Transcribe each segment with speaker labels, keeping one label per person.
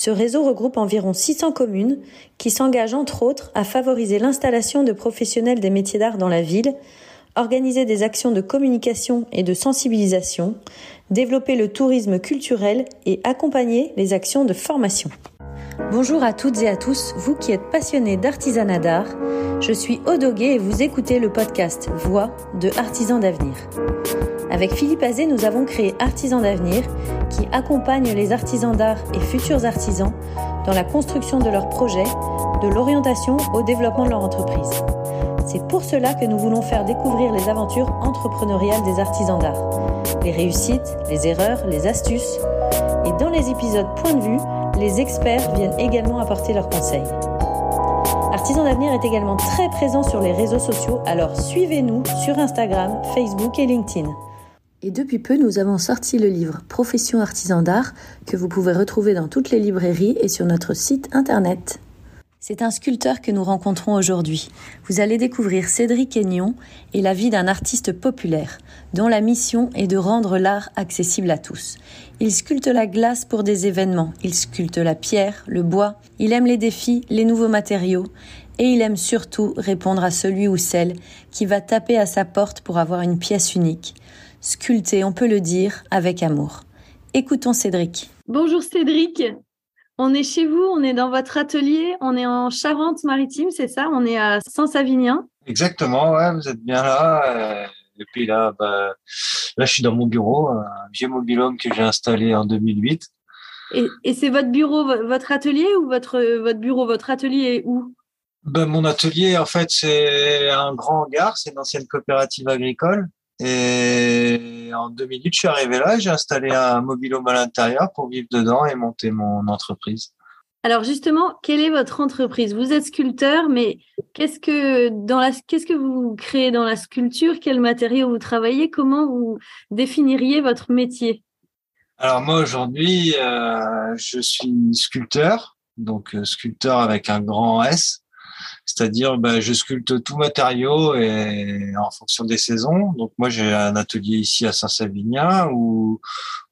Speaker 1: Ce réseau regroupe environ 600 communes qui s'engagent entre autres à favoriser l'installation de professionnels des métiers d'art dans la ville, organiser des actions de communication et de sensibilisation, développer le tourisme culturel et accompagner les actions de formation. Bonjour à toutes et à tous, vous qui êtes passionnés d'artisanat d'art. Je suis Odoguet et vous écoutez le podcast Voix de Artisans d'avenir. Avec Philippe Azé, nous avons créé Artisans d'avenir qui accompagne les artisans d'art et futurs artisans dans la construction de leurs projets, de l'orientation au développement de leur entreprise. C'est pour cela que nous voulons faire découvrir les aventures entrepreneuriales des artisans d'art, les réussites, les erreurs, les astuces. Et dans les épisodes Point de vue, les experts viennent également apporter leurs conseils. Artisans d'avenir est également très présent sur les réseaux sociaux, alors suivez-nous sur Instagram, Facebook et LinkedIn. Et depuis peu, nous avons sorti le livre Profession artisan d'art que vous pouvez retrouver dans toutes les librairies et sur notre site internet. C'est un sculpteur que nous rencontrons aujourd'hui. Vous allez découvrir Cédric Aignon et la vie d'un artiste populaire, dont la mission est de rendre l'art accessible à tous. Il sculpte la glace pour des événements, il sculpte la pierre, le bois, il aime les défis, les nouveaux matériaux, et il aime surtout répondre à celui ou celle qui va taper à sa porte pour avoir une pièce unique, sculptée, on peut le dire, avec amour. Écoutons Cédric.
Speaker 2: Bonjour Cédric. On est chez vous, on est dans votre atelier, on est en Charente-Maritime, c'est ça? On est à Saint-Savinien
Speaker 3: Exactement, ouais, vous êtes bien là. Euh, et puis là, bah, là, je suis dans mon bureau, un vieux mobilhome que j'ai installé en 2008.
Speaker 2: Et, et c'est votre bureau, votre atelier ou votre, votre bureau, votre atelier est où?
Speaker 3: Ben, Mon atelier, en fait, c'est un grand hangar, c'est une ancienne coopérative agricole. Et en deux minutes, je suis arrivé là, j'ai installé un mobilhome à l'intérieur pour vivre dedans et monter mon entreprise.
Speaker 2: Alors justement, quelle est votre entreprise? Vous êtes sculpteur, mais qu'est-ce que dans la qu'est-ce que vous créez dans la sculpture? Quels matériaux vous travaillez? Comment vous définiriez votre métier?
Speaker 3: Alors moi aujourd'hui, euh, je suis sculpteur, donc euh, sculpteur avec un grand S. C'est-à-dire, ben, je sculpte tout matériau et en fonction des saisons. Donc moi, j'ai un atelier ici à Saint-Savinien où,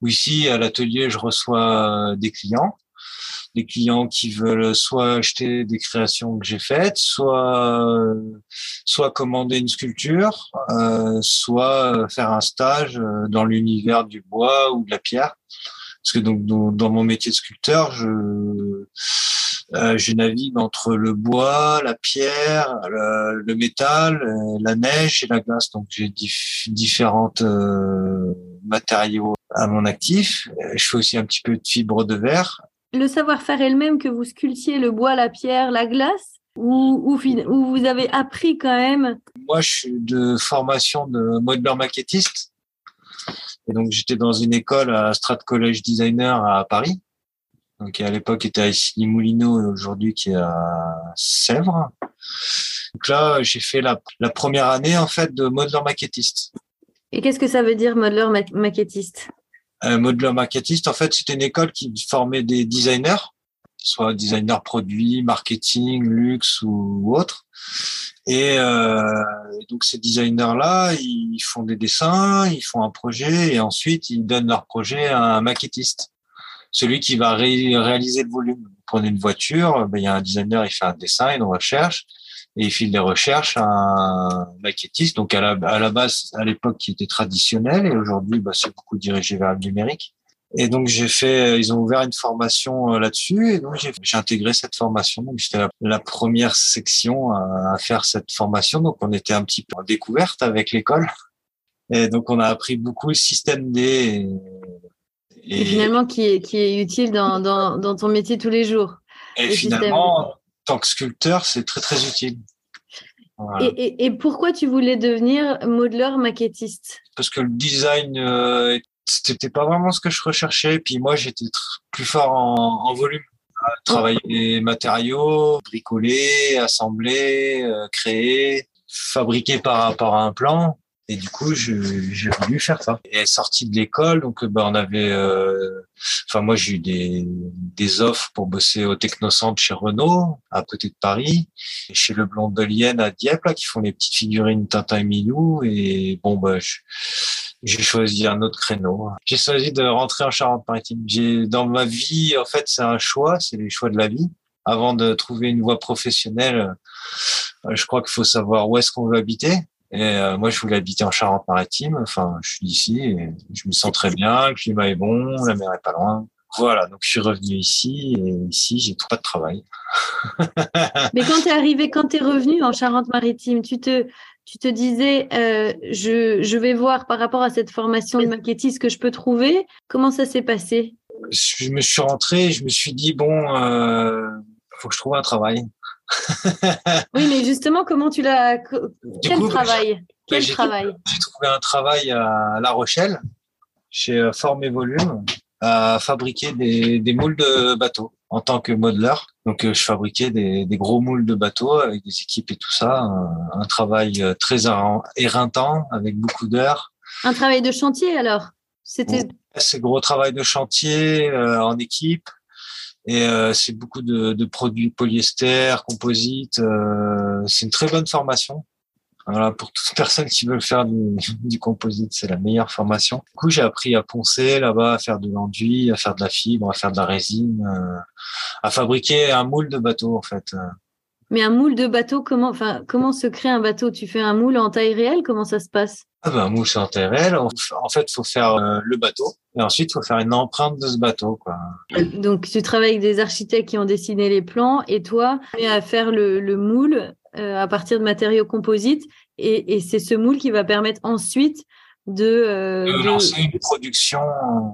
Speaker 3: où ici à l'atelier, je reçois des clients des clients qui veulent soit acheter des créations que j'ai faites, soit soit commander une sculpture, euh, soit faire un stage euh, dans l'univers du bois ou de la pierre. Parce que donc dans, mon métier de sculpteur, je euh, je navigue entre le bois, la pierre, le, métal, euh, la neige et la glace. Donc j'ai différentes euh, matériaux à mon actif. Je fais aussi un petit peu de fibre de verre.
Speaker 2: Le savoir-faire est le même que vous sculptiez le bois, la pierre, la glace ou, ou, vous avez appris quand même?
Speaker 3: Moi, je suis de formation de modeleur maquettiste. Et donc, j'étais dans une école à Strat College Designer à Paris qui à l'époque était à issy Moulineau et aujourd'hui qui est à Sèvres. Donc là, j'ai fait la, la, première année en fait de modeleur maquettiste.
Speaker 2: Et qu'est-ce que ça veut dire modeleur maquettiste?
Speaker 3: Euh, Modeleur maquettiste, en fait, c'était une école qui formait des designers, soit designers produits, marketing, luxe ou, autre. Et euh, donc ces designers-là, ils font des dessins, ils font un projet et ensuite ils donnent leur projet à un maquettiste celui qui va réaliser le volume. Prenez une voiture, ben, il y a un designer, il fait un dessin, une recherche, et il file des recherches à un maquettiste. Donc à la, à la base, à l'époque, qui était traditionnel, et aujourd'hui, ben, c'est beaucoup dirigé vers le numérique. Et donc j'ai fait, ils ont ouvert une formation euh, là-dessus, et donc j'ai intégré cette formation. Donc j'étais la, première section à, faire cette formation. Donc on était un petit peu en découverte avec l'école. Et donc on a appris beaucoup le système D
Speaker 2: et, finalement, qui est, qui est utile dans, dans, dans ton métier tous les jours.
Speaker 3: Et finalement, en tant que sculpteur, c'est très, très utile.
Speaker 2: Et, et, et, pourquoi tu voulais devenir modeleur maquettiste?
Speaker 3: Parce que le design, euh, c'était pas vraiment ce que je recherchais. Puis moi, j'étais plus fort en, en volume. travailler les matériaux, bricoler, assembler, euh, créer, fabriquer par rapport à un plan. Et du coup, j'ai voulu faire ça. Et sorti de l'école, donc bah, on avait, euh, enfin moi j'ai eu des, des offres pour bosser au Technocentre chez Renault, à côté de Paris, chez Le Blondelienne à Dieppe, là, qui font les petites figurines Tintin et Milou. Et bon, bah, j'ai choisi un autre créneau. J'ai choisi de rentrer en Charente-Maritime. J'ai dans ma vie, en fait, c'est un choix, c'est les choix de la vie. Avant de trouver une voie professionnelle, euh, je crois qu'il faut savoir où est-ce qu'on veut habiter. Et euh, moi, je voulais habiter en Charente-Maritime. Enfin, je suis d'ici et je me sens très bien. Le climat est bon, la mer est pas loin. Voilà, donc je suis revenu ici et ici, j'ai pas de travail.
Speaker 2: Mais quand tu es arrivé, quand tu es revenu en Charente-Maritime, tu te, tu te disais, euh, je, je vais voir par rapport à cette formation de maquettiste ce que je peux trouver. Comment ça s'est passé?
Speaker 3: Je me suis rentré, je me suis dit, bon, euh, faut que je trouve un travail.
Speaker 2: Oui, mais justement, comment tu l'as Quel travail Quel travail?
Speaker 3: J'ai trouvé un travail à La Rochelle, chez euh, Forme et Volume, à fabriquer des, des moules de bateaux en tant que modeleur. Donc, euh, je fabriquais des, des, gros moules de bateaux avec des équipes et tout ça. Un, travail euh, très éreintant avec beaucoup d'heures.
Speaker 2: Un travail de chantier alors?
Speaker 3: C'était. C'est gros travail de chantier en équipe et euh, c'est beaucoup de, de, produits polyester, composite. Euh, c'est une très bonne formation. Voilà, pour toute personne qui veut faire du, du composite, c'est la meilleure formation. Du coup, j'ai appris à poncer là-bas, à faire de l'enduit, à faire de la fibre, à faire de la résine, euh, à fabriquer un moule de bateau en fait.
Speaker 2: Mais un moule de bateau, comment, enfin, comment se crée un bateau? Tu fais un moule en taille réelle? Comment ça se passe?
Speaker 3: Ah ben, un moule en fait, faut faire euh, le bateau et ensuite faut faire une empreinte de ce bateau. Quoi.
Speaker 2: Donc, tu travailles avec des architectes qui ont dessiné les plans et toi, tu à faire le, le moule euh, à partir de matériaux composites et, et c'est ce moule qui va permettre ensuite de,
Speaker 3: euh, lancer une production.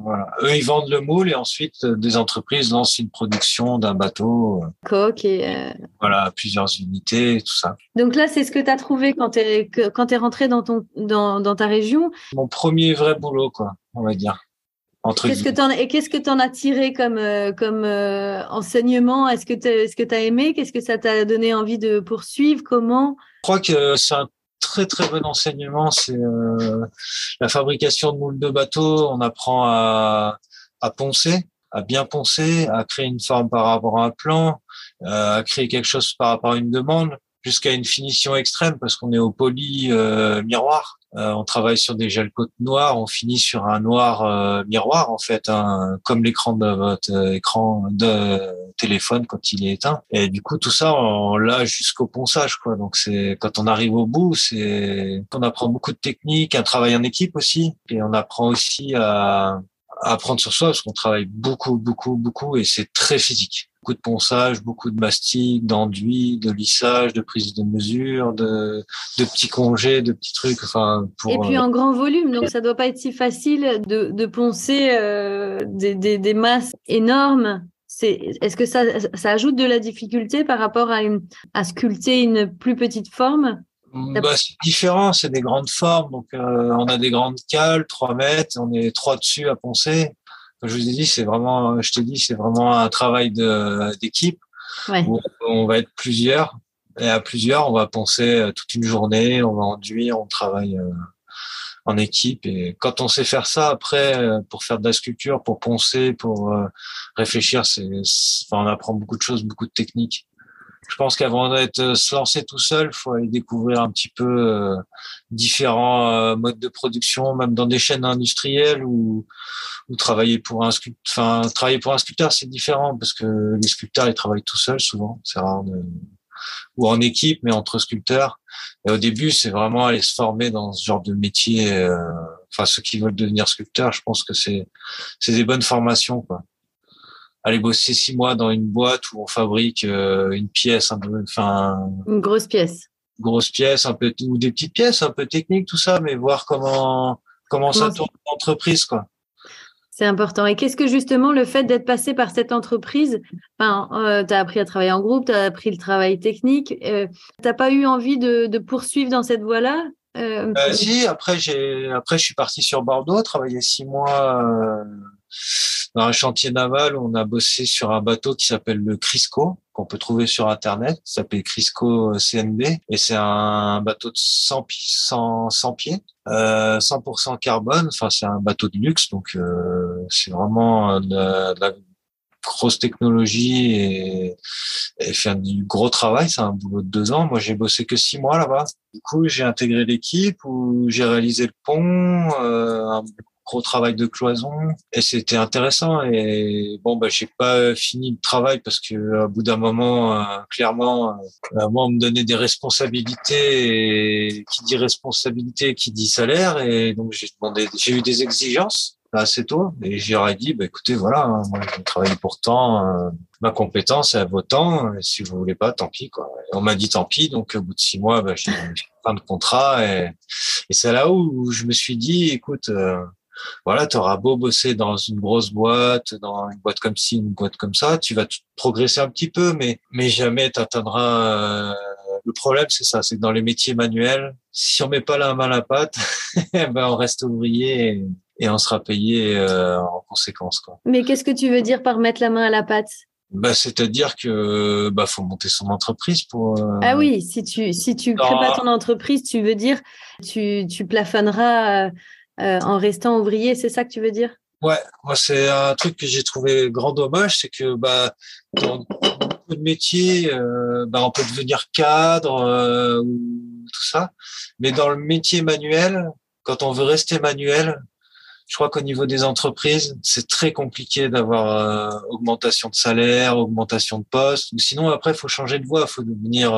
Speaker 3: Voilà. Eux, ils vendent le moule et ensuite euh, des entreprises lancent une production d'un bateau.
Speaker 2: Euh, Coque et.
Speaker 3: Voilà, plusieurs unités, tout ça.
Speaker 2: Donc là, c'est ce que tu as trouvé quand tu es, quand es rentré dans, ton, dans, dans ta région?
Speaker 3: Mon premier vrai boulot, quoi, on va dire.
Speaker 2: Qu'est-ce que en, et qu'est-ce que tu en as tiré comme, comme enseignement? Est-ce que tu est-ce que as aimé? Qu'est-ce que ça t'a donné envie de poursuivre? Comment?
Speaker 3: Je crois que c'est un très très bon enseignement, c'est euh, la fabrication de moules de bateau. On apprend à, à poncer, à bien poncer, à créer une forme par rapport à un plan, euh, à créer quelque chose par rapport à une demande, jusqu'à une finition extrême parce qu'on est au poly euh, miroir. Euh, on travaille sur des gels côtes noirs, on finit sur un noir euh, miroir en fait, hein, comme l'écran de votre euh, écran de téléphone quand il est éteint. Et du coup tout ça on l'a jusqu'au ponçage quoi. Donc c'est quand on arrive au bout, c'est qu'on apprend beaucoup de techniques, un travail en équipe aussi, et on apprend aussi à, à apprendre sur soi parce qu'on travaille beaucoup beaucoup beaucoup et c'est très physique beaucoup de ponçage, beaucoup de mastic, d'enduit, de lissage, de prise de mesure, de, de petits congés, de petits trucs. Enfin,
Speaker 2: pour, Et puis euh, en grand volume, donc ça doit pas être si facile de, de poncer euh, des, des, des, masses énormes. C'est, est-ce que ça, ça ajoute de la difficulté par rapport à, une, à sculpter une plus petite forme?
Speaker 3: Bah, c'est différent, c'est des grandes formes. Donc, euh, on a des grandes cales, 3 mètres, on est trois dessus à poncer je vous ai dit, c'est vraiment, je t'ai dit, c'est vraiment un travail d'équipe. on va être plusieurs et à plusieurs, on va penser euh, toute une journée, on va enduire, on travaille euh, en équipe. Et quand on sait faire ça, après, euh, pour faire de la sculpture, pour poncer, pour réfléchir, c'est, enfin, on apprend beaucoup de choses, beaucoup de techniques je pense qu'avant d'être euh, se lancer tout seul, faut aller découvrir un petit peu euh, différents euh, modes de production, même dans des chaînes industrielles ou, ou travailler pour un sculpteur. Enfin, travailler pour un sculpteur, c'est différent parce que les sculpteurs ils travaillent tout seuls souvent. C'est rare de... ou en équipe, mais entre sculpteurs. Et au début, c'est vraiment aller se former dans ce genre de métier. enfin, ceux qui veulent devenir sculpteurs, je pense que c'est c'est des bonnes formations, quoi aller bosser six mois dans une boîte où on fabrique euh, une pièce un peu, enfin
Speaker 2: une grosse pièce,
Speaker 3: grosse pièce un peu ou des petites pièces un peu techniques tout ça, mais voir comment comment, ça tourne l'entreprise quoi.
Speaker 2: C'est important. Et qu'est-ce que justement le fait d'être passé par cette entreprise, enfin, euh, tu as appris à travailler en groupe, tu as appris le travail technique, euh, tu n'as pas eu envie de, de, poursuivre dans cette voie-là
Speaker 3: euh, Si, après, j'ai, après je suis parti sur Bordeaux, travailler six mois dans un chantier naval, on a bossé sur un bateau qui s'appelle le Crisco, qu'on peut trouver sur Internet. Ça s'appelle Crisco CNB. Et c'est un bateau de 100, 100, 100 pieds, euh, 100% carbone. Enfin, c'est un bateau de luxe. Donc, euh, c'est vraiment de, de la grosse technologie et, et faire du gros travail. C'est un boulot de deux ans. Moi, j'ai bossé que six mois là-bas. Du coup, j'ai intégré l'équipe où j'ai réalisé le pont, euh, gros travail de cloison et c'était intéressant et bon bah j'ai pas fini le travail parce que à bout d'un moment euh, clairement euh, moi on me donnait des responsabilités et qui dit responsabilité qui dit salaire et donc j'ai demandé j'ai eu des exigences assez tôt et j'aurais dit bah écoutez voilà hein, moi je travaille pourtant euh, ma compétence à vos temps si vous voulez pas tant pis quoi. On m'a dit tant pis donc au bout de six mois bah, j'ai fin de contrat et, et c'est là où je me suis dit écoute euh, voilà, tu auras beau bosser dans une grosse boîte, dans une boîte comme ci, une boîte comme ça, tu vas progresser un petit peu, mais mais jamais tu atteindras. Euh, le problème, c'est ça, c'est que dans les métiers manuels, si on met pas la main à la pâte, ben on reste ouvrier et, on sera payé euh, en conséquence. Quoi.
Speaker 2: Mais qu'est-ce que tu veux dire par mettre la main à la pâte?
Speaker 3: Bah, c'est-à-dire que bah faut monter son entreprise pour. Euh...
Speaker 2: Ah oui, si tu si tu crées pas ton entreprise, tu veux dire tu tu plafonneras euh, en restant ouvrier, c'est ça que tu veux dire?
Speaker 3: Ouais, moi c'est un truc que j'ai trouvé grand dommage, c'est que bah dans beaucoup de métiers, euh, bah, on peut devenir cadre euh, ou tout ça, mais dans le métier manuel, quand on veut rester manuel, je crois qu'au niveau des entreprises, c'est très compliqué d'avoir augmentation de salaire, augmentation de poste. Sinon, après, il faut changer de voie, il faut devenir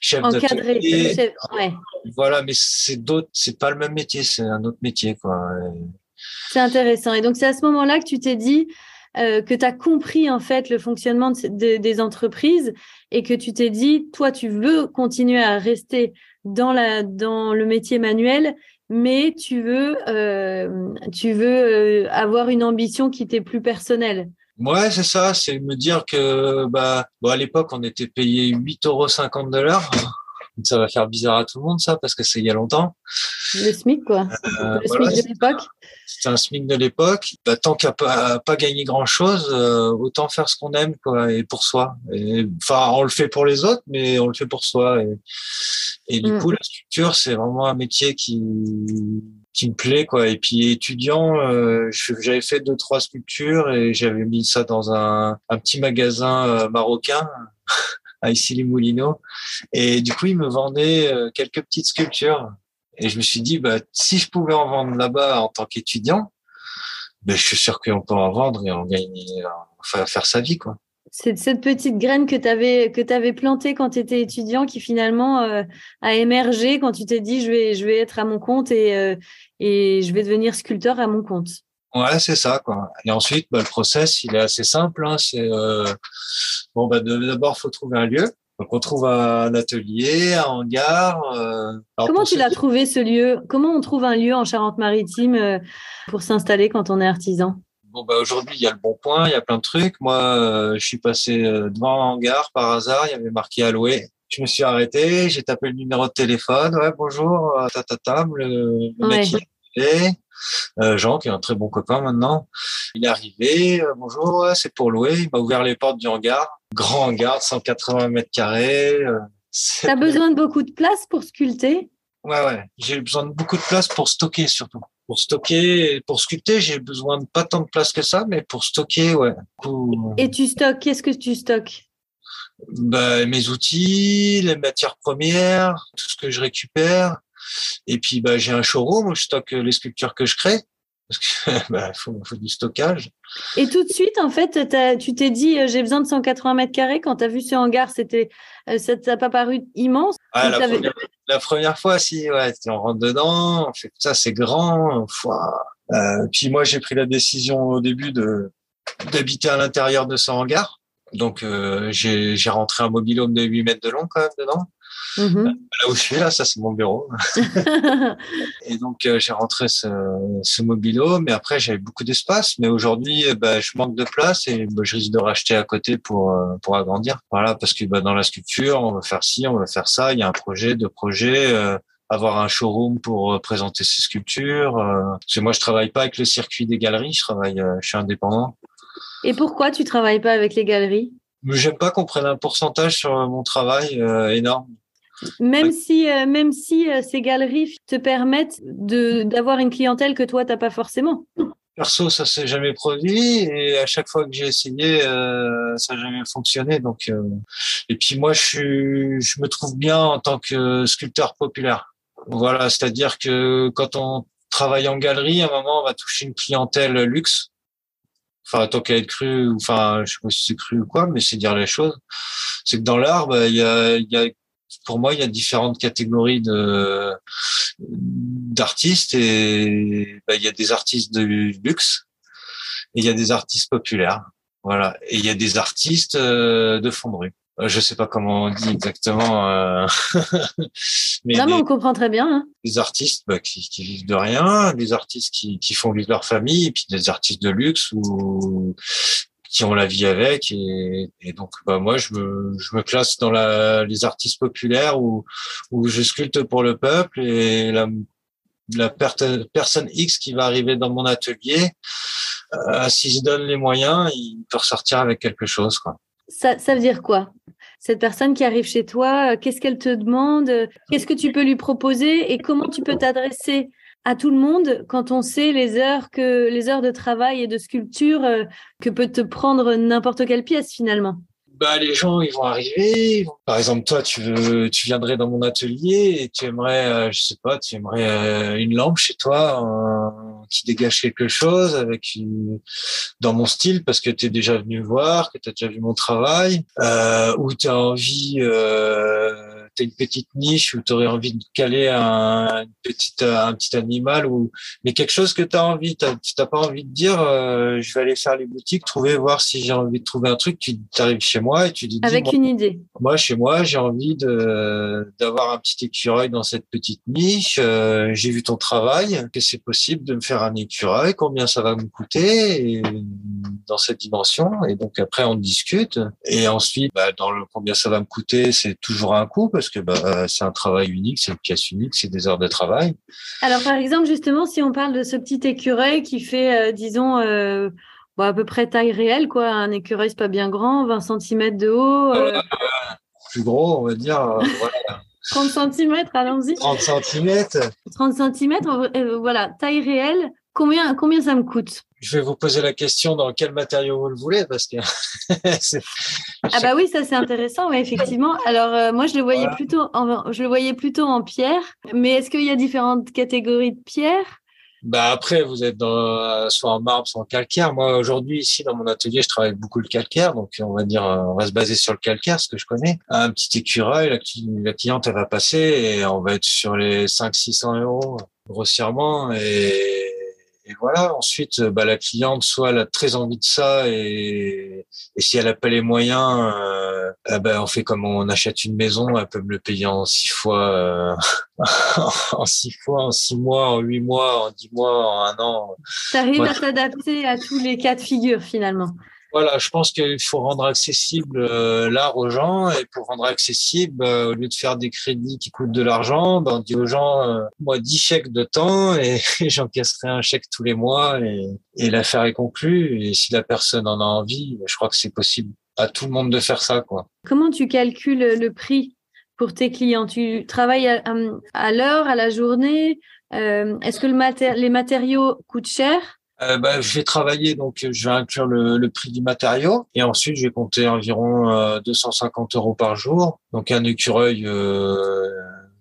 Speaker 3: chef d'atelier. Ouais. Voilà, mais c'est d'autres, c'est pas le même métier, c'est un autre métier, quoi.
Speaker 2: C'est intéressant. Et donc, c'est à ce moment-là que tu t'es dit euh, que tu as compris, en fait, le fonctionnement de, des entreprises et que tu t'es dit, toi, tu veux continuer à rester dans, la, dans le métier manuel, mais tu veux, euh, tu veux euh, avoir une ambition qui t'est plus personnelle.
Speaker 3: Ouais, c'est ça, c'est me dire que bah bon, à l'époque on était payé 8,50 euros de l'heure. Ça va faire bizarre à tout le monde ça parce que c'est il y a longtemps.
Speaker 2: Le SMIC quoi. Euh, le SMIC de l'époque.
Speaker 3: C'était un SMIC de l'époque. Bah, tant qu'à pas, pas gagné grand chose, euh, autant faire ce qu'on aime quoi et pour soi. Enfin, on le fait pour les autres, mais on le fait pour soi. Et, et du mm. coup, la structure, c'est vraiment un métier qui qui me plaît quoi. Et puis étudiant euh, j'avais fait deux trois sculptures et j'avais mis ça dans un, un petit magasin euh, marocain à Issy-les-Moulineaux. Et du coup ils me vendaient euh, quelques petites sculptures. Et je me suis dit bah si je pouvais en vendre là-bas en tant qu'étudiant ben je suis sûr qu'on peut en vendre et en gagner enfin faire sa vie quoi
Speaker 2: c'est cette petite graine que tu avais que tu avais plantée quand tu étais étudiant qui finalement euh, a émergé quand tu t'es dit je vais je vais être à mon compte et euh, et je vais devenir sculpteur à mon compte.
Speaker 3: Ouais, c'est ça quoi. Et ensuite bah, le process, il est assez simple hein. c'est euh, bon bah d'abord faut trouver un lieu. Donc on trouve un atelier, un hangar.
Speaker 2: Comment tu l'as trouvé ce lieu? Comment on trouve un lieu en Charente-Maritime pour s'installer quand on est artisan?
Speaker 3: Bon bah aujourd'hui il y a le bon point, il y a plein de trucs. Moi, euh, je suis passé euh, devant un hangar par hasard, il y avait marqué à louer. Je me suis arrêté, j'ai tapé le numéro de téléphone. Ouais, bonjour, euh, tatatam, le, le mec est arrivé. Jean, qui est un très bon copain maintenant, il est arrivé. bonjour, c'est pour louer. Il m'a ouvert les portes du hangar, grand hangar, 180 mètres carrés.
Speaker 2: T'as besoin de beaucoup de place pour sculpter?
Speaker 3: Ouais, ouais. J'ai besoin de beaucoup de place pour stocker surtout pour stocker, pour sculpter, j'ai besoin de pas tant de place que ça, mais pour stocker, ouais.
Speaker 2: Et tu stockes, qu'est-ce que tu stockes?
Speaker 3: Bah, Mes outils, les matières premières, tout ce que je récupère. Et puis, bah, j'ai un showroom où je stocke les sculptures que je crée parce que bah, faut, faut, du stockage.
Speaker 2: Et tout de suite, en fait, tu t'es dit euh, j'ai besoin de 180 mètres carrés. Quand tu as vu ce hangar, c'était euh, ça t'a pas paru immense?
Speaker 3: Ah, la, première, la, première, fois, si, ouais, on rentre dedans, on fait ça, c'est grand. Euh, puis moi, j'ai pris la décision au début de d'habiter à l'intérieur de ce hangar. Donc, euh, j'ai rentré un mobilhome de 8 mètres de long quand même dedans. Mm-hmm. Là où je suis, là, ça c'est mon bureau. et donc euh, j'ai rentré ce, ce mobilo, mais après j'avais beaucoup d'espace. Mais aujourd'hui, bah, je manque de place et bah, je risque de racheter à côté pour euh, pour agrandir. Voilà, parce que bah, dans la sculpture, on va faire ci, on va faire ça. Il y a un projet, deux projets. Euh, avoir un showroom pour présenter ses sculptures. parce que moi, je travaille pas avec le circuit des galeries, je travaille, je suis indépendant.
Speaker 2: Et pourquoi tu travailles pas avec les galeries?
Speaker 3: J'aime pas qu'on prenne un pourcentage sur mon travail énorme.
Speaker 2: Même si, même si ces galeries te permettent d'avoir une clientèle que toi, tu n'as pas forcément.
Speaker 3: Perso, ça s'est jamais produit et à chaque fois que j'ai essayé, euh, ça n'a jamais fonctionné. Donc, euh, et puis moi, je suis, je me trouve bien en tant que sculpteur populaire. Voilà, c'est-à-dire que quand on travaille en galerie, à un moment, on va toucher une clientèle luxe. Enfin, tant qu'à être cru, enfin, je sais pas si c'est cru ou quoi, mais c'est dire les choses. C'est que dans l'art, bah, il y a, y a pour moi, il y a différentes catégories de d'artistes et bah, il y a des artistes de luxe et il y a des artistes populaires. Voilà. Et il y a des artistes euh, de fond de rue. Euh, je sais pas comment on dit exactement. Euh...
Speaker 2: mais non, mais on comprend très bien. Hein.
Speaker 3: Des artistes bah, qui, qui, vivent de rien, des artistes qui, qui font vivre leur famille, et puis des artistes de luxe ou qui ont la vie avec et, donc bah moi je me je me classe dans la les artistes populaires où où je sculpte pour le peuple et la la personne X qui va arriver dans mon atelier euh, si je donne les moyens il peut ressortir avec quelque chose quoi.
Speaker 2: Ça, ça veut dire quoi? Cette personne qui arrive chez toi, qu'est-ce qu'elle te demande? Qu'est-ce que tu peux lui proposer Et comment tu peux t'adresser? À tout le monde quand on sait les heures que les heures de travail et de sculpture euh, que peut te prendre n'importe quelle pièce finalement.
Speaker 3: Bah, les gens, ils vont arriver. Par exemple, toi, tu veux, tu viendrais dans mon atelier et tu aimerais, euh, je sais pas, tu aimerais euh, une lampe chez toi qui dégage quelque chose avec dans mon style parce que tu es déjà venu voir, que tu as déjà vu mon travail, euh, ou tu as envie tu as une petite niche où tu aurais envie de caler un, petit, un petit animal ou mais quelque chose que tu as envie, tu n'as pas envie de dire euh, je vais aller faire les boutiques, trouver, voir si j'ai envie de trouver un truc, tu arrives chez moi et tu dis
Speaker 2: avec une idée.
Speaker 3: Moi chez moi, j'ai envie de d'avoir un petit écureuil dans cette petite niche, euh, j'ai vu ton travail, que c'est possible de me faire un écureuil, combien ça va me coûter et dans cette dimension et donc après on discute et ensuite bah, dans le combien ça va me coûter, c'est toujours un coût parce que bah, c'est un travail unique, c'est une pièce unique, c'est des heures de travail.
Speaker 2: Alors, par exemple, justement, si on parle de ce petit écureuil qui fait, euh, disons, euh, à peu près taille réelle, quoi, un écureuil, c'est pas bien grand, 20 cm de haut. Euh.
Speaker 3: plus gros, on va dire.
Speaker 2: 30 cm, allons-y.
Speaker 3: 30 cm.
Speaker 2: 30 cm, voilà, taille réelle. Combien, combien ça me coûte?
Speaker 3: Je vais vous poser la question dans quel matériau vous le voulez parce que
Speaker 2: ah bah oui ça c'est intéressant oui, effectivement alors euh, moi je le voyais plutôt en, je le voyais plutôt en pierre mais est-ce qu'il y a différentes catégories de pierre
Speaker 3: bah après, vous êtes dans, soit en marbre, soit en calcaire. Moi, aujourd'hui, ici, dans mon atelier, je travaille beaucoup le calcaire. Donc, on va dire, on va se baser sur le calcaire, ce que je connais. Un petit écureuil, la, la cliente, elle va passer et on va être sur les 500-600 euros grossièrement. Et et voilà. Ensuite, euh, bah, la cliente, soit elle a très envie de ça, et, et si elle n'a pas les moyens, euh, eh ben, on fait comme on achète une maison, elle peut me le payer en six fois, euh, en six fois, en six mois, en huit mois, en dix mois, en un an.
Speaker 2: Ça arrive à s'adapter à tous les cas de figure finalement.
Speaker 3: Voilà, je pense qu'il faut rendre accessible euh, l'art aux gens et pour rendre accessible, euh, au lieu de faire des crédits qui coûtent de l'argent, ben, on dit aux gens, euh, moi, 10 chèques de temps et, j'encaisserai un chèque tous les mois et, et l'affaire est conclue. Et si la personne en a envie, je crois que c'est possible à tout le monde de faire ça. quoi.
Speaker 2: Comment tu calcules le prix pour tes clients? Tu travailles à, l'heure, à la journée? Est-ce que le les matériaux coûtent cher?
Speaker 3: Euh, bah, je vais travailler, donc je vais inclure le, le, prix du matériau et ensuite je vais compter environ euh, 250 euros par jour. Donc un écureuil, euh,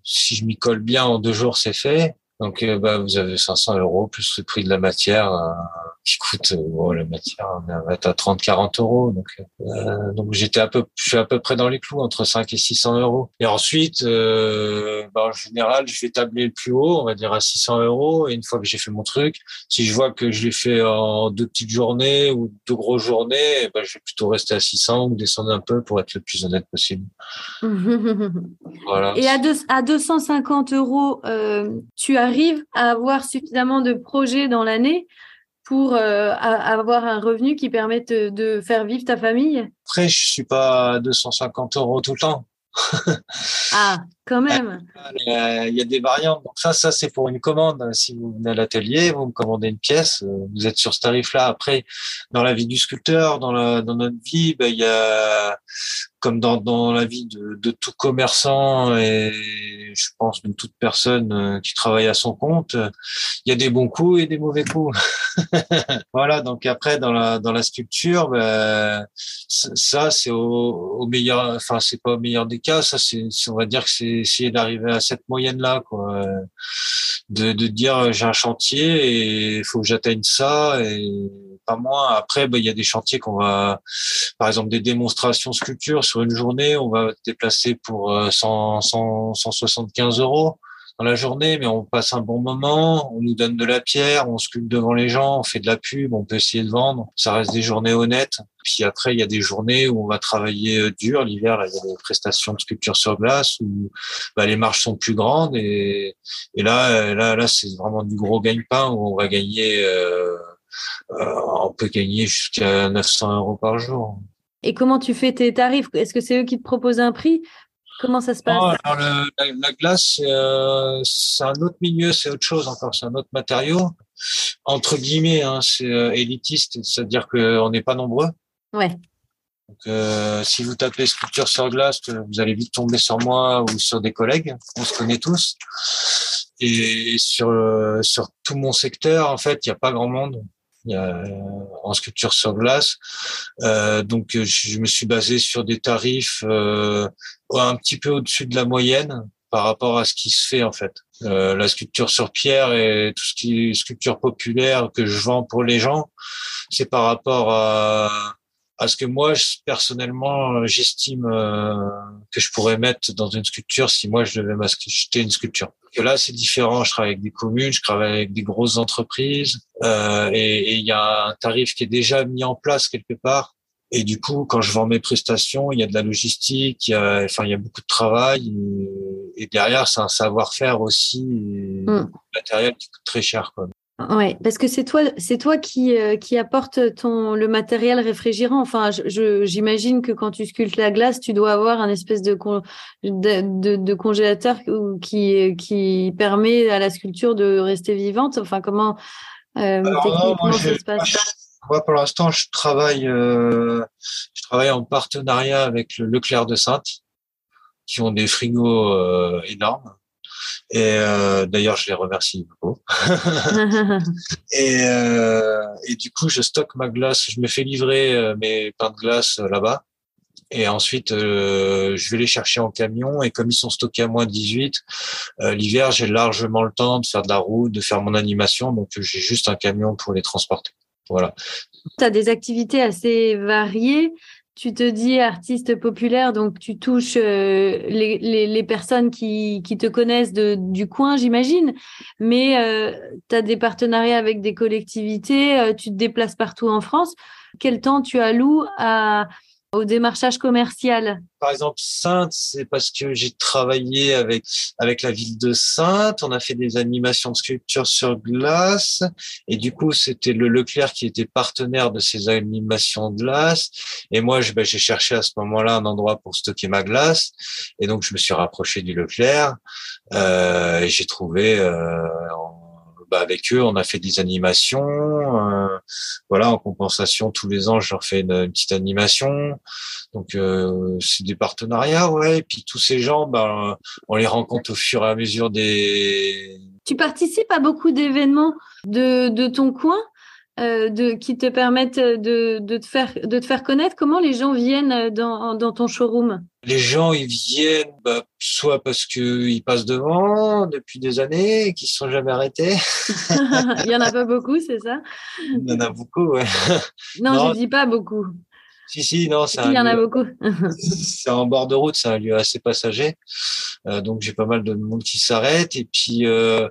Speaker 3: si je m'y colle bien en deux jours, c'est fait. Donc euh, bah, vous avez 500 euros plus le prix de la matière qui coûte euh, la matière on va être à 30-40 euros. Donc euh, donc j'étais un peu je suis à peu près dans les clous entre 5 et 600 euros. Et ensuite euh, bah, en général je vais tabler le plus haut on va dire à 600 euros. Et une fois que j'ai fait mon truc si je vois que je l'ai fait en deux petites journées ou deux grosses journées bah, je vais plutôt rester à 600 ou descendre un peu pour être le plus honnête possible.
Speaker 2: Voilà. Et à, deux, à 250 euros euh, tu arrives à avoir suffisamment de projets dans l'année pour euh, avoir un revenu qui permette de faire vivre ta famille?
Speaker 3: Après, je suis pas à 250 euros tout le temps.
Speaker 2: ah, Quand même.
Speaker 3: Il y a des variantes. Donc ça, ça c'est pour une commande. Si vous venez à l'atelier, vous me commandez une pièce, vous êtes sur ce tarif-là. Après, dans la vie du sculpteur, dans, la, dans notre vie, ben, il y a comme dans, dans la vie de, de, tout commerçant et je pense de toute personne euh, qui travaille à son compte, il y a des bons coups et des mauvais coups. voilà, donc après dans la dans la sculpture, ben, ça c'est au, au, meilleur, enfin c'est pas au meilleur des cas, ça c'est on va dire que c'est essayer d'arriver à cette moyenne là quoi, de, de dire j'ai un chantier et il faut que j'atteigne ça et pas moins. Après, ben, il y a des chantiers qu'on va, par exemple, des démonstrations sculptures sur une journée, on va déplacer pour 100, 100, 175 euros dans la journée, mais on passe un bon moment, on nous donne de la pierre, on sculpte devant les gens, on fait de la pub, on peut essayer de vendre. Ça reste des journées honnêtes. Puis après, il y a des journées où on va travailler euh, dur. L'hiver, il y a des prestations de sculpture sur glace où bah, les marges sont plus grandes et, et là, euh, là, là, c'est vraiment du gros gagne-pain où on va gagner. Euh, euh, on peut gagner jusqu'à 900 euros par jour.
Speaker 2: Et comment tu fais tes tarifs? Est-ce que c'est eux qui te proposent un prix? Comment ça se passe?
Speaker 3: la, glace, euh, c'est un autre milieu, c'est autre chose encore, c'est un autre matériau. Entre guillemets, hein, c'est euh, élitiste, c'est-à-dire qu'on n'est pas nombreux.
Speaker 2: Ouais.
Speaker 3: Donc, si vous tapez sculpture sur glace, vous allez vite tomber sur moi ou sur des collègues. On se connaît tous. Et sur sur tout mon secteur, en fait, il n'y a pas grand monde. Euh, en sculpture sur glace. Euh, donc je me suis basé sur des tarifs euh, un petit peu au-dessus de la moyenne par rapport à ce qui se fait en fait. Euh, la sculpture sur pierre et tout ce qui est sculpture populaire que je vends pour les gens, c'est par rapport à, à ce que moi personnellement j'estime euh, que je pourrais mettre dans une sculpture si moi je devais m'acheter une sculpture que là, c'est différent. Je travaille avec des communes, je travaille avec des grosses entreprises, euh, et il y a un tarif qui est déjà mis en place quelque part. Et du coup, quand je vends mes prestations, il y a de la logistique, il y a, enfin, il y a beaucoup de travail. Et, derrière, c'est un savoir-faire aussi, et mm. matériel qui coûte très cher. Quoi.
Speaker 2: Ouais, parce que c'est toi, c'est toi qui, euh, qui apporte ton le matériel réfrigérant. Enfin, j'imagine que quand tu sculptes la glace, tu dois avoir un espèce de, de, de, congélateur qui, qui permet à la sculpture de rester vivante. Enfin, comment
Speaker 3: euh, techniquement ça se passe? Moi, pour l'instant, je travaille, euh, je travaille en partenariat avec le Leclerc de Sainte, qui ont des frigos euh, énormes. Et euh, d'ailleurs, je les remercie beaucoup. et, euh, et du coup, je stocke ma glace. Je me fais livrer euh, mes pains de glace euh, là-bas. Et ensuite, euh, je vais les chercher en camion. Et comme ils sont stockés à moins 18, euh, l'hiver, j'ai largement le temps de faire de la route, de faire mon animation. Donc, j'ai juste un camion pour les transporter.
Speaker 2: Tu as des activités assez variées. Tu te dis artiste populaire, donc tu touches euh, les, personnes qui, te connaissent du coin, j'imagine, mais euh, tu as des partenariats avec des collectivités, euh, tu te déplaces partout en France. Quel temps tu alloues à, au démarchage commercial
Speaker 3: Par exemple, Sainte, c'est parce que j'ai travaillé avec avec la ville de Sainte. On a fait des animations de sculpture sur glace, et du coup, c'était le Leclerc qui était partenaire de ces animations de glace. Et moi, ben, j'ai cherché à ce moment-là un endroit pour stocker ma glace, et donc je me suis rapproché du Leclerc. Euh, et j'ai trouvé euh, bah, avec eux, on a fait des animations. Euh, voilà, en compensation, tous les ans, je leur fais une, petite animation. Donc, euh, c'est des partenariats, ouais. Puis tous ces gens, bah, on les rencontre au fur et à mesure des.
Speaker 2: Tu participes à beaucoup d'événements de, de ton coin? Euh, de, qui te permettent de, de, te faire, de te faire connaître Comment les gens viennent dans, dans ton showroom?
Speaker 3: Les gens, ils viennent bah, soit parce qu'ils passent devant depuis des années et qu'ils ne sont jamais arrêtés.
Speaker 2: Il y en a pas beaucoup, c'est ça?
Speaker 3: Il y en a beaucoup, ouais.
Speaker 2: Non, non je dis pas beaucoup.
Speaker 3: Si, si, non, c'est
Speaker 2: Il y en a beaucoup.
Speaker 3: c'est en bord de route, c'est un lieu assez passager. Euh, donc, j'ai pas mal de monde qui s'arrête. Et puis, euh,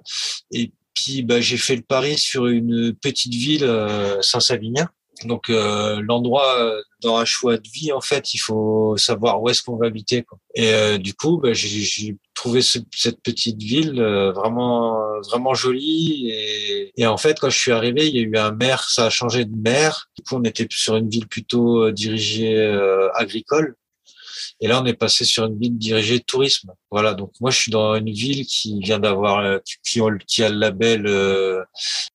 Speaker 3: et puis, bah, j'ai fait le pari sur une petite ville, euh, Saint-Savinien. Donc, euh, l'endroit euh, dans un choix de vie, en fait, il faut savoir où est-ce qu'on va habiter. Quoi. Et du coup, bah, j'ai trouvé cette petite ville vraiment, vraiment jolie. Et, et, en fait, quand je suis arrivé, il y a eu un maire, ça a changé de maire. Du coup, on était sur une ville plutôt dirigée agricole. Et là, on est passé sur une ville dirigée tourisme. Voilà. Donc moi, je suis dans une ville qui vient d'avoir, qui, qui, a le label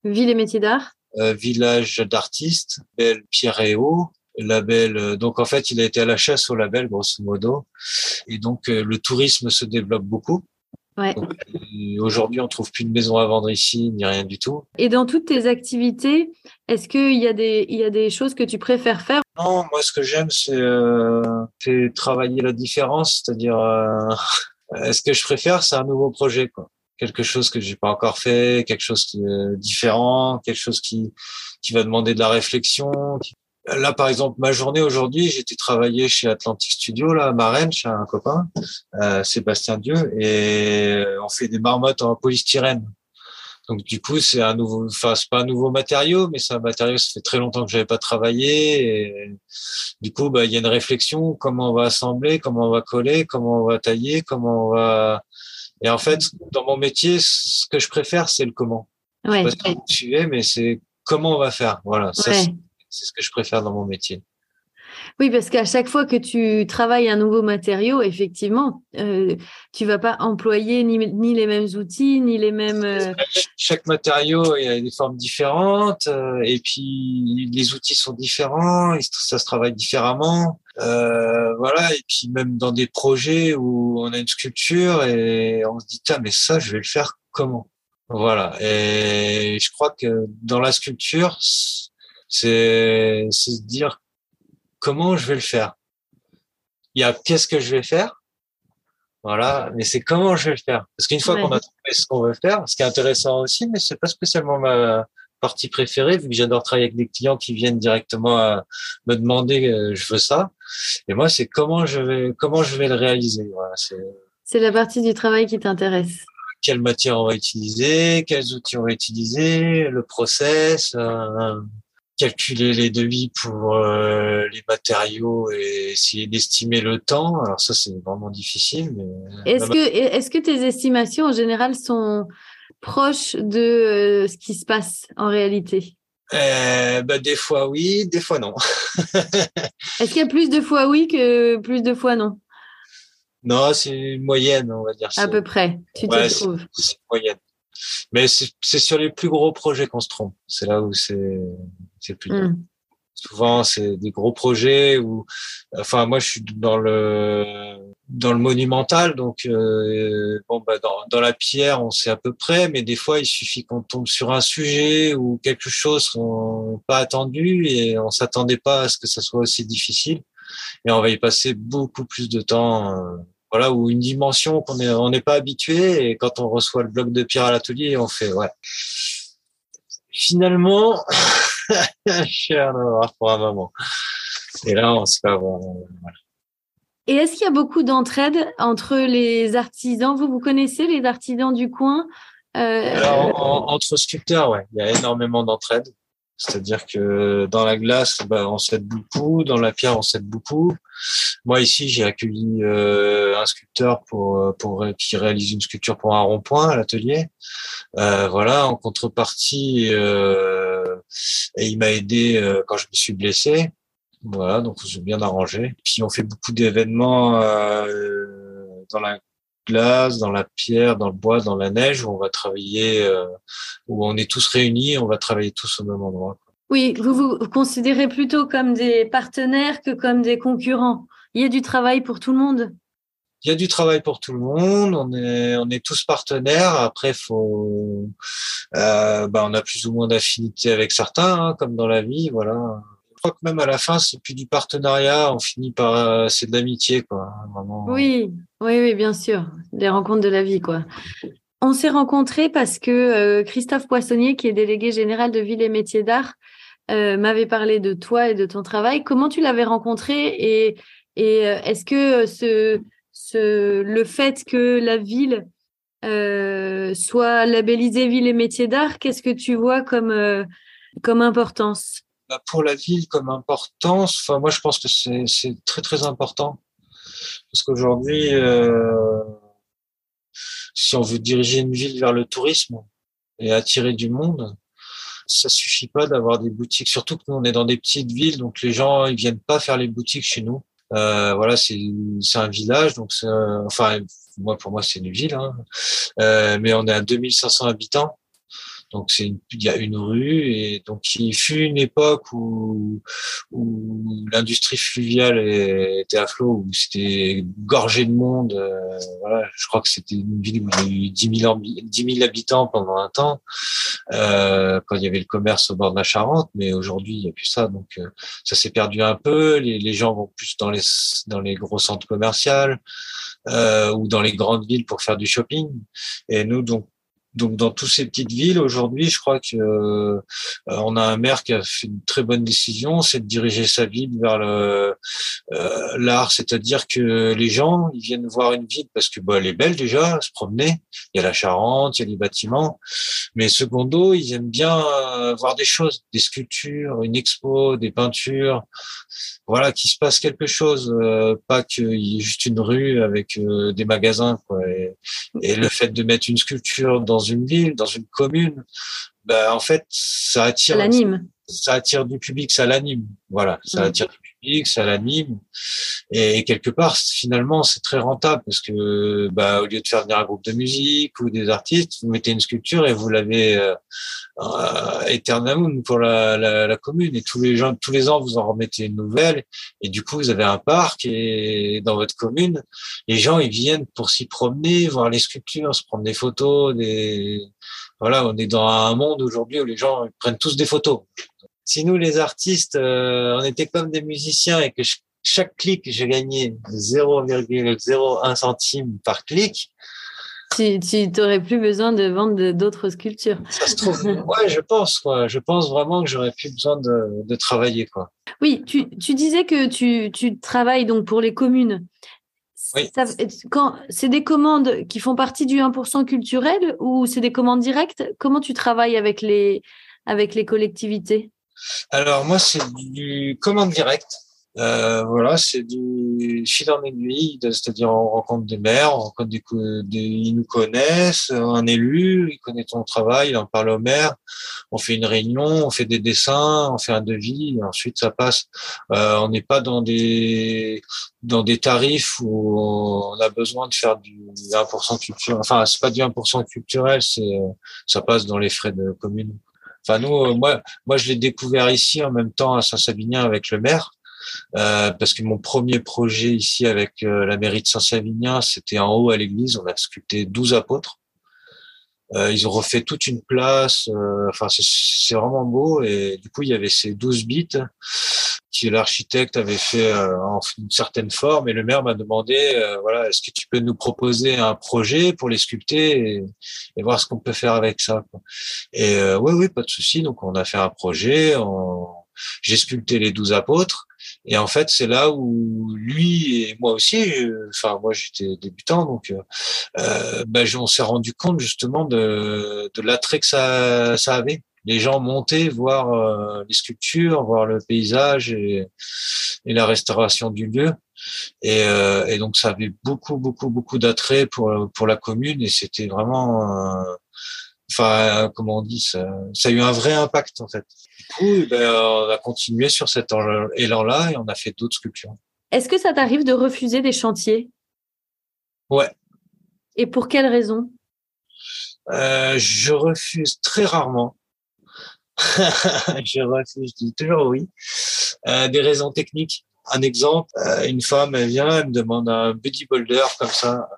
Speaker 2: Ville et métiers d'art.
Speaker 3: village d'artistes, label Pierre et Eau, label. Donc en fait, il a été à la chasse au label, grosso modo. Et donc le tourisme se développe beaucoup.
Speaker 2: Ouais.
Speaker 3: Aujourd'hui, on trouve plus de maison à vendre ici, ni rien du tout.
Speaker 2: Et dans toutes tes activités, est-ce qu'il y, a des, il y a des choses que tu préfères faire?
Speaker 3: Non, moi, ce que j'aime, c'est euh, travailler la différence. C'est-à-dire, euh, ce que je préfère, c'est un nouveau projet. Quoi. Quelque chose que j'ai pas encore fait, quelque chose qui est différent, quelque chose qui, qui va demander de la réflexion, qui, Là, par exemple, ma journée aujourd'hui, j'étais travaillé chez Atlantic Studio, là, à Marraine, chez un copain, euh, Sébastien Dieu, et on fait des marmottes en polystyrène. Donc du coup, c'est un nouveau, enfin c'est pas un nouveau matériau, mais c'est un matériau. Ça fait très longtemps que j'avais pas travaillé. Et du coup, bah il y a une réflexion comment on va assembler, comment on va coller, comment on va tailler, comment on va. Et en fait, dans mon métier, ce que je préfère, c'est le comment.
Speaker 2: Ouais.
Speaker 3: Je sais pas si vous suivez, mais c'est comment on va faire. Voilà. Ça,
Speaker 2: Ouais.
Speaker 3: C'est ce que je préfère dans mon métier.
Speaker 2: Oui, parce qu'à chaque fois que tu travailles un nouveau matériau, effectivement, euh, tu vas pas employer ni, ni, les mêmes outils, ni les mêmes. Euh...
Speaker 3: Chaque matériau il a des formes différentes, euh, et puis les outils sont différents, ça se travaille différemment. Euh, voilà, et puis même dans des projets où on a une sculpture et on se dit tiens mais ça je vais le faire comment? Voilà, et je crois que dans la sculpture c'est se dire comment je vais le faire? Il y a qu'est-ce que je vais faire, voilà, mais c'est comment je vais le faire? Parce qu'une fois ouais. qu'on a trouvé ce qu'on veut faire, ce qui est intéressant aussi, mais c'est pas spécialement ma partie préférée, vu que j'adore travailler avec des clients qui viennent directement à me demander euh, je veux ça. Et moi, c'est comment je vais comment je vais le réaliser. Voilà,
Speaker 2: c'est la partie du travail qui t'intéresse.
Speaker 3: Quelle matière on va utiliser, quels outils on va utiliser, le process. Euh, calculer les devis pour euh, les matériaux et essayer d'estimer le temps. Alors ça, c'est vraiment difficile. Mais...
Speaker 2: Est-ce que, est-ce que tes estimations en général sont proches de euh, ce qui se passe en réalité?
Speaker 3: Euh, bah, Des fois oui, des fois non.
Speaker 2: est-ce qu'il y a plus de fois oui que plus de fois non?
Speaker 3: Non, c'est une moyenne, on va dire.
Speaker 2: À peu près, tu
Speaker 3: ouais,
Speaker 2: te trouves.
Speaker 3: C'est une moyenne. Mais c'est sur les plus gros projets qu'on se trompe. C'est là où c'est c'est plus dur.
Speaker 2: Mm.
Speaker 3: Souvent, c'est des gros projets où, enfin, moi, je suis dans le dans le monumental, donc euh, bon, bah, dans, dans la pierre, on sait à peu près, mais des fois, il suffit qu'on tombe sur un sujet ou quelque chose qu'on pas attendu et on s'attendait pas à ce que ça soit aussi difficile, et on va y passer beaucoup plus de temps. Euh, voilà, ou une dimension qu'on est, on n'est pas habitué, et quand on reçoit le bloc de pierre à l'atelier, on fait, ouais. Finalement, cher d'avoir pour un moment. Et là, on se fait avoir. Voilà.
Speaker 2: Et est-ce qu'il y a beaucoup d'entraide entre les artisans? Vous, vous connaissez les artisans du coin?
Speaker 3: Euh... Alors, en, entre sculpteurs, ouais, il y a énormément d'entraide. C'est-à-dire que dans la glace, bah, on s'aide beaucoup, dans la pierre, on s'aide beaucoup. Moi ici, j'ai accueilli euh, un sculpteur pour pour qui réalise une sculpture pour un rond-point à l'atelier. Euh, voilà, en contrepartie, euh, et il m'a aidé euh, quand je me suis blessé. Voilà, donc on s'est bien arrangé. Puis on fait beaucoup d'événements euh, dans la glace, dans la pierre, dans le bois, dans la neige, où on va travailler, euh, où on est tous réunis, on va travailler tous au même endroit.
Speaker 2: Oui, vous vous considérez plutôt comme des partenaires que comme des concurrents. Il y a du travail pour tout le monde.
Speaker 3: Il y a du travail pour tout le monde. On est, on est tous partenaires. Après, faut, euh, bah, on a plus ou moins d'affinité avec certains, hein, comme dans la vie, voilà je crois que même à la fin, c'est plus du partenariat, on finit par euh, c'est de l'amitié, quoi.
Speaker 2: Oui, oui, oui, bien sûr, des rencontres de la vie, quoi. On s'est rencontrés parce que euh, Christophe Poissonnier, qui est délégué général de Ville et Métiers d'Art, euh, m'avait parlé de toi et de ton travail. Comment tu l'avais rencontré et, est-ce que le fait que la ville soit labellisée Ville et Métiers d'Art, qu'est-ce que tu vois comme, comme importance?
Speaker 3: Bah, pour la ville comme importance, enfin moi je pense que c'est très très important parce qu'aujourd'hui, euh, si on veut diriger une ville vers le tourisme et attirer du monde, ça suffit pas d'avoir des boutiques. Surtout que nous on est dans des petites villes, donc les gens ils viennent pas faire les boutiques chez nous. Euh, voilà, c'est c'est un village, donc enfin moi pour moi c'est une ville, hein. euh, mais on est à 2500 habitants. Donc c'est il y a une rue et donc il fut une époque où où l'industrie fluviale était à flot, où c'était gorgé de monde. Euh, voilà, je crois que c'était une ville où il y a eu 10 000, 10 000 habitants pendant un temps euh, quand il y avait le commerce au bord de la Charente, mais aujourd'hui il n'y a plus ça, donc euh, ça s'est perdu un peu. Les, les, gens vont plus dans les dans les gros centres commerciaux. Euh, ou dans les grandes villes pour faire du shopping. Et nous, donc, donc dans toutes ces petites villes aujourd'hui, je crois que euh, on a un maire qui a fait une très bonne décision, c'est de diriger sa ville vers euh, l'art, c'est-à-dire que les gens ils viennent voir une ville parce que bah, elle est belle déjà, se promener. Il y a la Charente, il y a les bâtiments, mais secondo ils aiment bien euh, voir des choses, des sculptures, une expo, des peintures, voilà, qu'il se passe quelque chose, pas qu'il y ait juste une rue avec des magasins quoi. Et le fait de mettre une sculpture dans une ville, dans une commune, ben, en fait, ça attire.
Speaker 2: Ça l'anime.
Speaker 3: Ça attire du public, ça l'anime. Voilà, ça attire du public, ça l'anime. Et quelque part, finalement, c'est très rentable parce que, bah, au lieu de faire venir un groupe de musique ou des artistes, vous mettez une sculpture et vous l'avez euh, euh, éternellement pour la, la, la, commune. Et tous les gens, tous les ans, vous en remettez une nouvelle. Et du coup, vous avez un parc et dans votre commune, les gens, ils viennent pour s'y promener, voir les sculptures, se prendre des photos, des voilà, on est dans un monde aujourd'hui où les gens prennent tous des photos. Si nous, les artistes, euh, on était comme des musiciens et que chaque clic, j'ai gagné 0,01 centime par clic,
Speaker 2: tu n'aurais plus besoin de vendre d'autres sculptures.
Speaker 3: Ça se trouve, ouais, je pense, quoi. Je pense vraiment que j'aurais plus besoin de, de, travailler, quoi.
Speaker 2: Oui, tu, tu disais que tu, tu, travailles donc pour les communes.
Speaker 3: Oui.
Speaker 2: c'est des commandes qui font partie du 1% culturel ou c'est des commandes directes? Comment tu travailles avec les, avec les collectivités?
Speaker 3: Alors, moi, c'est du commande directe. Euh, voilà, c'est du fil en aiguille, c'est-à-dire on rencontre des maires, on rencontre des, des, ils nous connaissent, un élu, il connaît ton travail, il en parle au maire, on fait une réunion, on fait des dessins, on fait un devis, et ensuite ça passe. Euh, on n'est pas dans des dans des tarifs où on a besoin de faire du 1% culturel. Enfin, c'est pas du 1% culturel, c'est ça passe dans les frais de commune. Enfin nous, moi, moi je l'ai découvert ici en même temps à Saint-Savinien avec le maire. Euh, parce que mon premier projet ici avec euh, la mairie de Saint-Savinien, c'était en haut à l'église, on a sculpté 12 apôtres. Euh, ils ont refait toute une place, euh, enfin c'est vraiment beau et du coup il y avait ces 12 bits que l'architecte avait fait en une certaine forme et le maire m'a demandé voilà est-ce que tu peux nous proposer un projet pour les sculpter et, et voir ce qu'on peut faire avec ça quoi. et oui oui pas de souci donc on a fait un projet j'ai sculpté les 12 apôtres et en fait, c'est là où lui et moi aussi, enfin moi j'étais débutant, donc euh, euh ben, on s'est rendu compte justement de, de l'attrait que ça, ça avait. Les gens montaient voir euh, les sculptures, voir le paysage et, et la restauration du lieu. Et, euh, et, donc ça avait beaucoup, beaucoup, beaucoup d'attrait pour pour la commune et c'était vraiment, enfin comment on dit, ça, ça a eu un vrai impact en fait coup, ben, on a continué sur cet élan-là et on a fait d'autres sculptures.
Speaker 2: Est-ce que ça t'arrive de refuser des chantiers?
Speaker 3: Ouais.
Speaker 2: Et pour quelles raisons
Speaker 3: euh, Je refuse très rarement. je refuse, je dis toujours oui. Euh, des raisons techniques. Un exemple, euh, une femme, elle vient, elle me demande un bodybuilder comme ça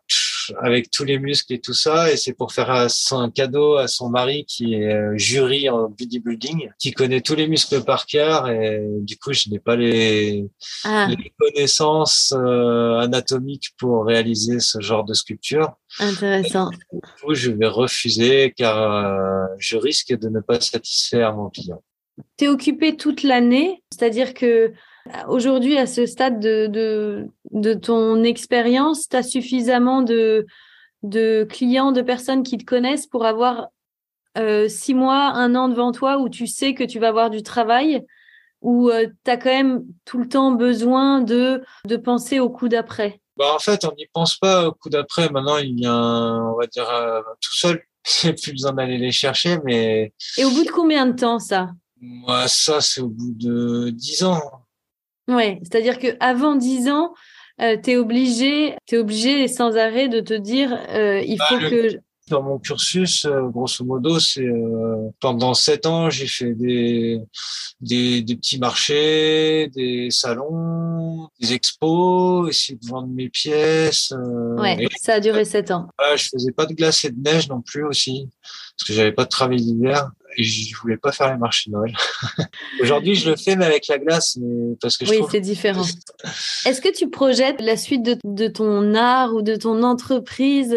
Speaker 3: avec tous les muscles et tout ça. Et c'est pour faire un cadeau à son mari qui est euh, jury en bodybuilding, qui connaît tous les muscles par cœur. Et du coup, je n'ai pas les, ah. les connaissances euh, anatomiques pour réaliser ce genre de sculpture.
Speaker 2: Intéressant.
Speaker 3: du coup, je vais refuser car euh, je risque de ne pas satisfaire mon client.
Speaker 2: Tu es occupé toute l'année, c'est-à-dire que Aujourd'hui, à ce stade de, de, ton expérience, tu as suffisamment de, de clients, de personnes qui te connaissent pour avoir euh, six mois, un an devant toi où tu sais que tu vas avoir du travail, ou euh, tu as quand même tout le temps besoin de, de penser au coup d'après?
Speaker 3: Bah, En fait, on n'y pense pas au coup d'après. Maintenant, il vient, on va dire, euh, tout seul. J'ai plus besoin d'aller les chercher. mais
Speaker 2: Et au bout de combien de temps, ça?
Speaker 3: Moi, ça, c'est au bout de dix ans.
Speaker 2: Ouais, c'est-à-dire que avant 10 ans, euh, tu es obligé, es obligé sans arrêt de te dire, euh, il bah, faut que
Speaker 3: dans mon cursus, euh, grosso modo, c'est euh, pendant sept ans, j'ai fait des, des, des petits marchés, des salons, des expos, essayer de vendre mes pièces.
Speaker 2: Euh, ouais, ça a duré sept ans.
Speaker 3: Ouais, je faisais pas de glace et de neige non plus aussi, parce que j'avais pas de travail d'hiver et je voulais pas faire les marchés de Noël. Aujourd'hui, je le fais, mais avec la glace, mais parce que je
Speaker 2: oui, c'est différent. Est-ce que tu projettes la suite de, de, ton art ou de ton entreprise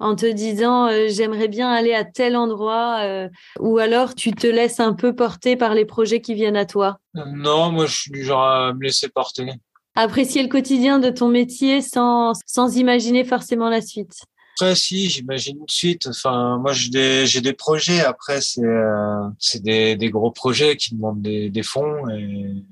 Speaker 2: en te disant euh, j'aimerais bien aller à tel endroit euh, ou alors tu te laisses un peu porter par les projets qui viennent à toi
Speaker 3: Non, moi je suis du genre à me laisser porter.
Speaker 2: Apprécier le quotidien de ton métier sans, sans imaginer forcément la suite.
Speaker 3: Après, si, j'imagine une suite. Enfin, moi, j'ai des, j'ai des projets. Après, c'est, euh, c'est des, des gros projets qui demandent des, des fonds et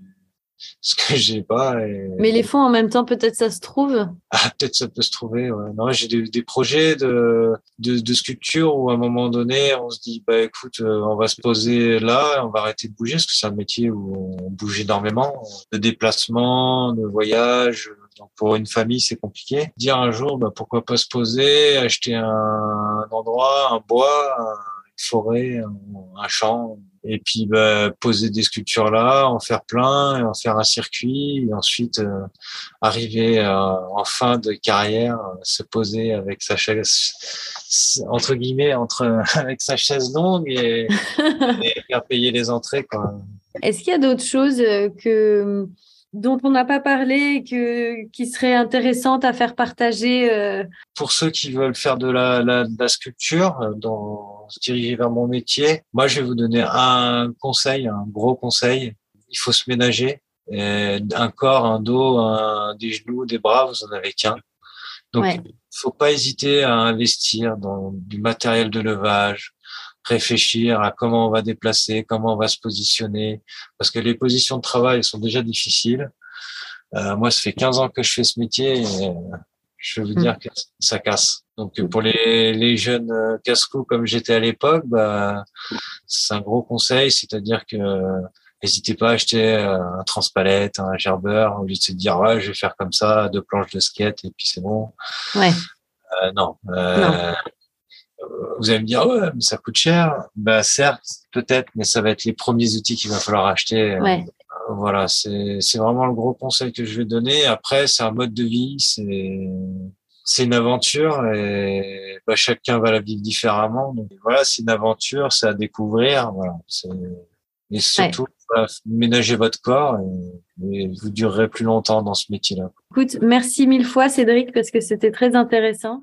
Speaker 3: ce que j'ai pas.
Speaker 2: Mais les fonds en même temps, peut-être ça se trouve.
Speaker 3: Ah, peut-être ça peut se trouver. Ouais. Non, j'ai des, des, projets de, de, de, sculpture où à un moment donné, on se dit bah écoute, euh, on va se poser là, on va arrêter de bouger parce que c'est un métier où on bouge énormément, de déplacement, de voyage. Donc pour une famille, c'est compliqué. Dire un jour, bah, pourquoi pas se poser, acheter un, un endroit, un bois, une forêt, un champ, et puis bah, poser des sculptures là, en faire plein, et en faire un circuit, et ensuite euh, arriver euh, en fin de carrière, euh, se poser avec sa chaise entre guillemets entre avec sa chaise longue et, et faire payer les entrées quoi.
Speaker 2: Est-ce qu'il y a d'autres choses que dont on n'a pas parlé que qui serait intéressante à faire partager euh...
Speaker 3: Pour ceux qui veulent faire de la, la, de la sculpture, euh, dans, se diriger vers mon métier, moi je vais vous donner un conseil, un gros conseil. Il faut se ménager. Et un corps, un dos, un, des genoux, des bras, vous en avez qu'un. Donc, il faut pas hésiter à investir dans du matériel de levage, réfléchir à comment on va déplacer, comment on va se positionner, parce que les positions de travail sont déjà difficiles. Euh, moi, ça fait 15 ans que je fais ce métier et je veux vous hmm. dire que ça casse. Donc pour les, les jeunes euh, casse-cou comme j'étais à l'époque, bah, c'est un gros conseil, c'est-à-dire que n'hésitez pas à acheter un transpalette, un gerbeur, au lieu de se dire ouais, je vais faire comme ça, deux planches de skate et puis c'est bon.
Speaker 2: Ouais.
Speaker 3: Euh, non. Euh, non vous allez me dire, ouais, mais ça coûte cher. Bah, certes, peut-être, mais ça va être les premiers outils qu'il va falloir acheter.
Speaker 2: Ouais.
Speaker 3: Voilà, c'est, c'est vraiment le gros conseil que je vais donner. Après, c'est un mode de vie, c'est, c'est une aventure et bah, chacun va la vivre différemment. Donc voilà, c'est une aventure, c'est à découvrir. Voilà, c'est, et surtout, ménager votre corps et, et, vous durerez plus longtemps dans ce métier-là.
Speaker 2: Écoute, merci mille fois Cédric parce que c'était très intéressant.